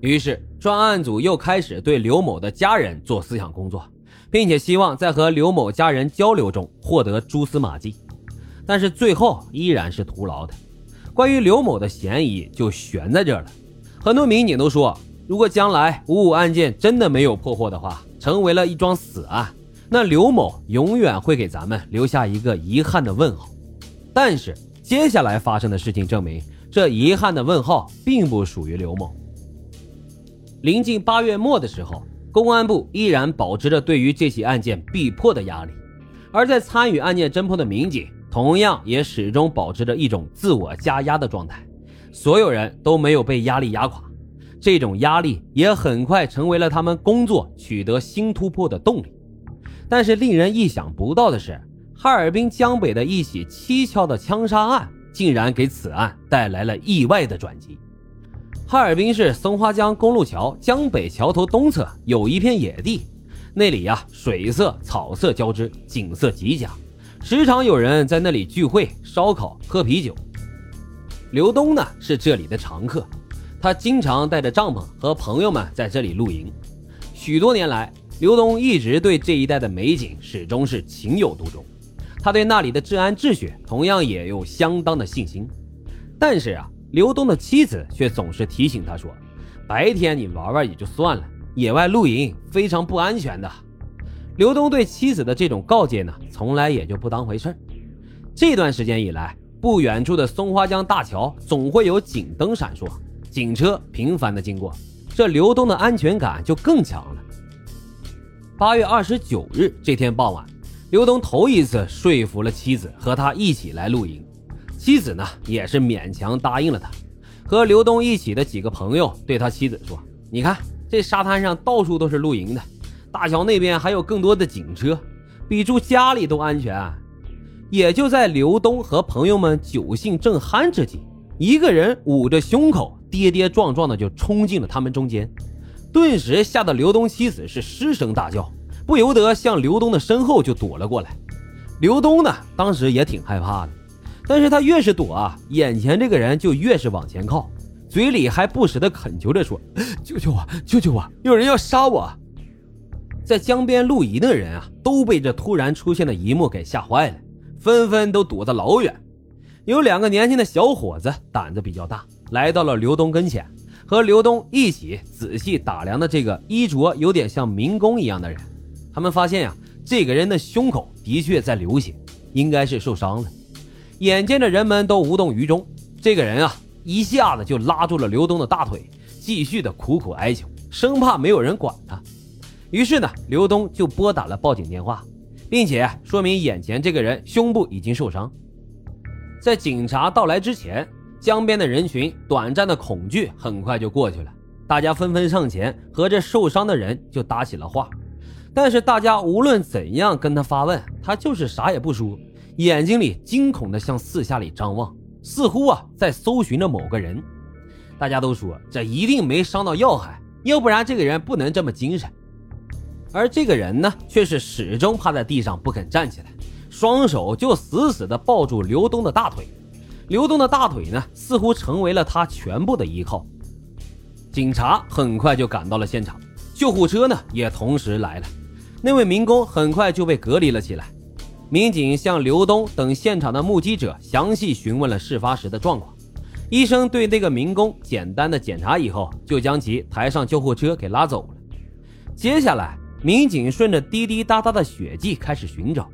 于是专案组又开始对刘某的家人做思想工作，并且希望在和刘某家人交流中获得蛛丝马迹，但是最后依然是徒劳的。关于刘某的嫌疑就悬在这了。很多民警都说，如果将来五五案件真的没有破获的话，成为了一桩死案，那刘某永远会给咱们留下一个遗憾的问号。但是接下来发生的事情证明，这遗憾的问号并不属于刘某。临近八月末的时候，公安部依然保持着对于这起案件必破的压力，而在参与案件侦破的民警同样也始终保持着一种自我加压的状态，所有人都没有被压力压垮，这种压力也很快成为了他们工作取得新突破的动力。但是令人意想不到的是，哈尔滨江北的一起蹊跷的枪杀案，竟然给此案带来了意外的转机。哈尔滨市松花江公路桥江北桥头东侧有一片野地，那里呀水色草色交织，景色极佳，时常有人在那里聚会、烧烤、喝啤酒。刘东呢是这里的常客，他经常带着帐篷和朋友们在这里露营。许多年来，刘东一直对这一带的美景始终是情有独钟，他对那里的治安秩序同样也有相当的信心。但是啊。刘东的妻子却总是提醒他说：“白天你玩玩也就算了，野外露营非常不安全的。”刘东对妻子的这种告诫呢，从来也就不当回事这段时间以来，不远处的松花江大桥总会有警灯闪烁，警车频繁的经过，这刘东的安全感就更强了。八月二十九日这天傍晚，刘东头一次说服了妻子和他一起来露营。妻子呢，也是勉强答应了他。和刘东一起的几个朋友对他妻子说：“你看，这沙滩上到处都是露营的，大桥那边还有更多的警车，比住家里都安全。”也就在刘东和朋友们酒兴正酣之际，一个人捂着胸口，跌跌撞撞的就冲进了他们中间，顿时吓得刘东妻子是失声大叫，不由得向刘东的身后就躲了过来。刘东呢，当时也挺害怕的。但是他越是躲啊，眼前这个人就越是往前靠，嘴里还不时的恳求着说：“救救我，救救我，有人要杀我！”在江边露营的人啊，都被这突然出现的一幕给吓坏了，纷纷都躲得老远。有两个年轻的小伙子胆子比较大，来到了刘东跟前，和刘东一起仔细打量的这个衣着有点像民工一样的人。他们发现呀，这个人的胸口的确在流血，应该是受伤了。眼见着人们都无动于衷，这个人啊，一下子就拉住了刘东的大腿，继续的苦苦哀求，生怕没有人管他。于是呢，刘东就拨打了报警电话，并且说明眼前这个人胸部已经受伤。在警察到来之前，江边的人群短暂的恐惧很快就过去了，大家纷纷上前和这受伤的人就搭起了话。但是大家无论怎样跟他发问，他就是啥也不说。眼睛里惊恐地向四下里张望，似乎啊在搜寻着某个人。大家都说这一定没伤到要害，要不然这个人不能这么精神。而这个人呢，却是始终趴在地上不肯站起来，双手就死死地抱住刘东的大腿。刘东的大腿呢，似乎成为了他全部的依靠。警察很快就赶到了现场，救护车呢也同时来了。那位民工很快就被隔离了起来。民警向刘东等现场的目击者详细询问了事发时的状况。医生对那个民工简单的检查以后，就将其抬上救护车给拉走了。接下来，民警顺着滴滴答答的血迹开始寻找，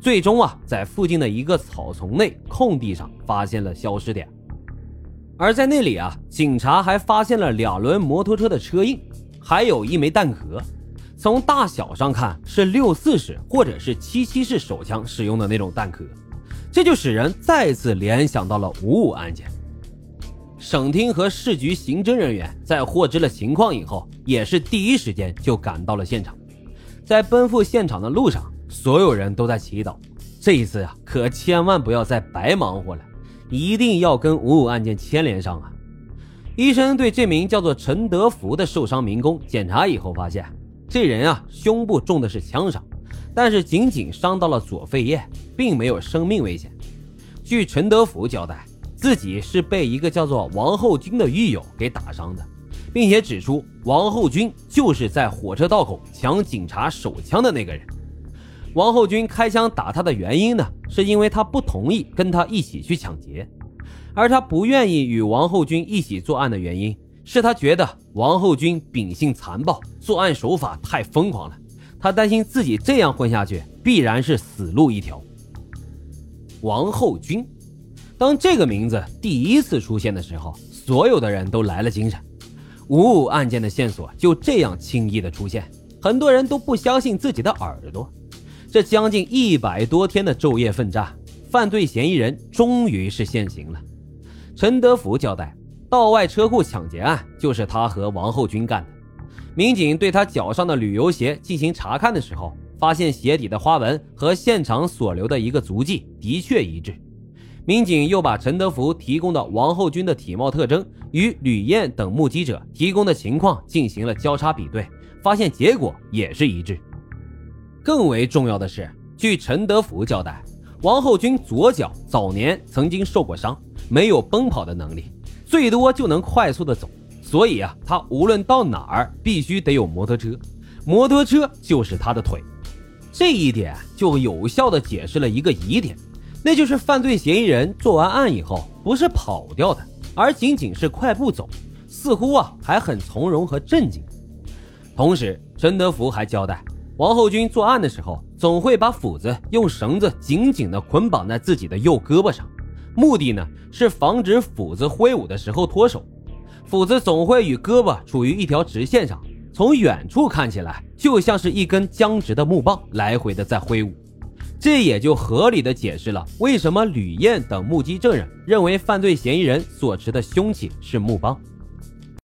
最终啊，在附近的一个草丛内空地上发现了消失点。而在那里啊，警察还发现了两轮摩托车的车印，还有一枚弹壳。从大小上看是六四式或者是七七式手枪使用的那种弹壳，这就使人再次联想到了五五案件。省厅和市局刑侦人员在获知了情况以后，也是第一时间就赶到了现场。在奔赴现场的路上，所有人都在祈祷，这一次呀，可千万不要再白忙活了，一定要跟五五案件牵连上啊！医生对这名叫做陈德福的受伤民工检查以后发现。这人啊，胸部中的是枪伤，但是仅仅伤到了左肺叶，并没有生命危险。据陈德福交代，自己是被一个叫做王后军的狱友给打伤的，并且指出王后军就是在火车道口抢警察手枪的那个人。王后军开枪打他的原因呢，是因为他不同意跟他一起去抢劫，而他不愿意与王后军一起作案的原因，是他觉得王后军秉性残暴，作案手法太疯狂了，他担心自己这样混下去必然是死路一条。王后军，当这个名字第一次出现的时候，所有的人都来了精神，五五案件的线索就这样轻易的出现，很多人都不相信自己的耳朵。这将近一百多天的昼夜奋战，犯罪嫌疑人终于是现形了。陈德福交代，道外车库抢劫案就是他和王后军干的。民警对他脚上的旅游鞋进行查看的时候，发现鞋底的花纹和现场所留的一个足迹的确一致。民警又把陈德福提供的王后军的体貌特征与吕燕等目击者提供的情况进行了交叉比对，发现结果也是一致。更为重要的是，据陈德福交代，王后军左脚早年曾经受过伤，没有奔跑的能力，最多就能快速的走。所以啊，他无论到哪儿必须得有摩托车，摩托车就是他的腿。这一点就有效的解释了一个疑点，那就是犯罪嫌疑人做完案以后不是跑掉的，而仅仅是快步走，似乎啊还很从容和镇静。同时，陈德福还交代。王后军作案的时候，总会把斧子用绳子紧紧地捆绑在自己的右胳膊上，目的呢是防止斧子挥舞的时候脱手。斧子总会与胳膊处于一条直线上，从远处看起来就像是一根僵直的木棒来回的在挥舞。这也就合理的解释了为什么吕燕等目击证人认为犯罪嫌疑人所持的凶器是木棒。